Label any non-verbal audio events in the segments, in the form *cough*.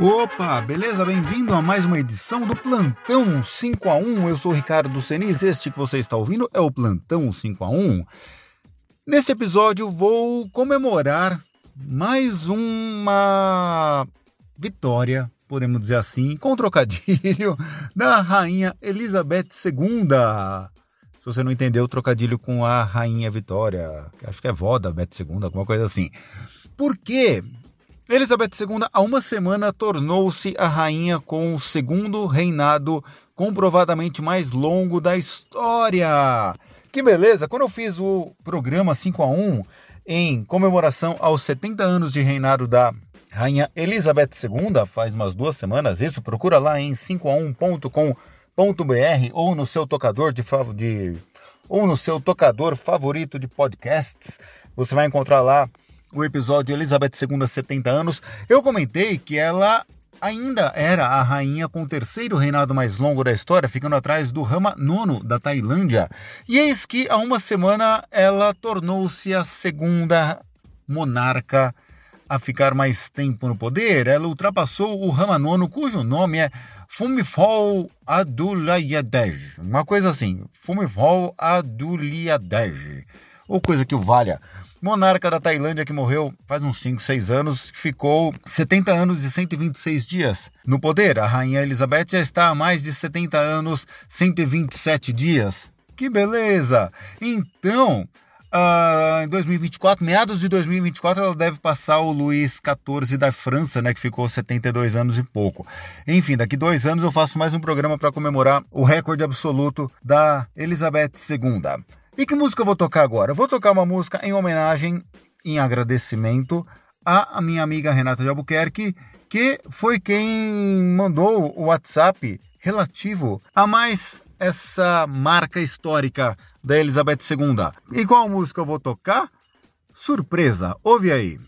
Opa, beleza? Bem-vindo a mais uma edição do Plantão 5 a 1. Eu sou o Ricardo Senis, este que você está ouvindo é o Plantão 5 a 1. Neste episódio vou comemorar mais uma vitória, podemos dizer assim, com trocadilho, *laughs* da rainha Elizabeth II. Se você não entendeu o trocadilho com a rainha Vitória, acho que é vó da Beth II, alguma coisa assim. Por quê? Elizabeth II, há uma semana, tornou-se a rainha com o segundo reinado comprovadamente mais longo da história. Que beleza! Quando eu fiz o programa 5 a 1 em comemoração aos 70 anos de reinado da Rainha Elizabeth II, faz umas duas semanas, isso, procura lá em 5a1.com.br ou no seu tocador de, de ou no seu tocador favorito de podcasts. Você vai encontrar lá o episódio Elizabeth II 70 anos, eu comentei que ela ainda era a rainha com o terceiro reinado mais longo da história, ficando atrás do Rama IX da Tailândia. E eis que há uma semana ela tornou-se a segunda monarca a ficar mais tempo no poder. Ela ultrapassou o Rama IX, cujo nome é Fumifol Adulyadej. Uma coisa assim, Fumifol Adulyadej. Ou coisa que o valha monarca da Tailândia que morreu faz uns 5, 6 anos, ficou 70 anos e 126 dias no poder. A rainha Elizabeth já está há mais de 70 anos, 127 dias. Que beleza! Então, Uh, em 2024, meados de 2024, ela deve passar o Luís XIV da França, né, que ficou 72 anos e pouco. Enfim, daqui dois anos eu faço mais um programa para comemorar o recorde absoluto da Elizabeth II. E que música eu vou tocar agora? Eu vou tocar uma música em homenagem, em agradecimento à minha amiga Renata de Albuquerque, que foi quem mandou o WhatsApp relativo a mais essa marca histórica da Elizabeth II. E qual música eu vou tocar? Surpresa, ouve aí.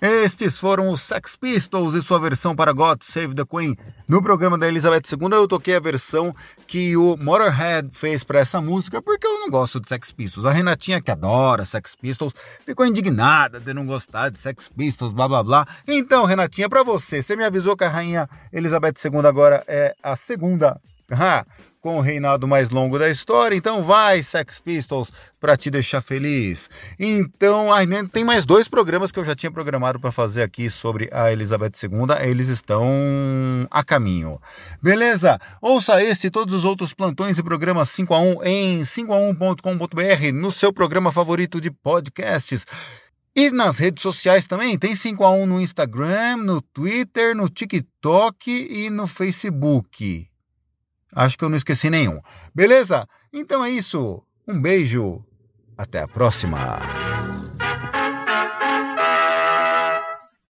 Estes foram os Sex Pistols e sua versão para God Save the Queen. No programa da Elizabeth II eu toquei a versão que o Motorhead fez para essa música, porque eu não gosto de Sex Pistols. A Renatinha, que adora Sex Pistols, ficou indignada de não gostar de Sex Pistols, blá blá blá. Então, Renatinha, para você, você me avisou que a rainha Elizabeth II agora é a segunda. Com o reinado mais longo da história. Então vai, Sex Pistols, para te deixar feliz. Então, ainda tem mais dois programas que eu já tinha programado para fazer aqui sobre a Elizabeth II. Eles estão a caminho. Beleza? Ouça este e todos os outros plantões e programas 5 a 1 em 5a1.com.br no seu programa favorito de podcasts. E nas redes sociais também, tem 5 a 1 no Instagram, no Twitter, no TikTok e no Facebook. Acho que eu não esqueci nenhum. Beleza? Então é isso. Um beijo. Até a próxima.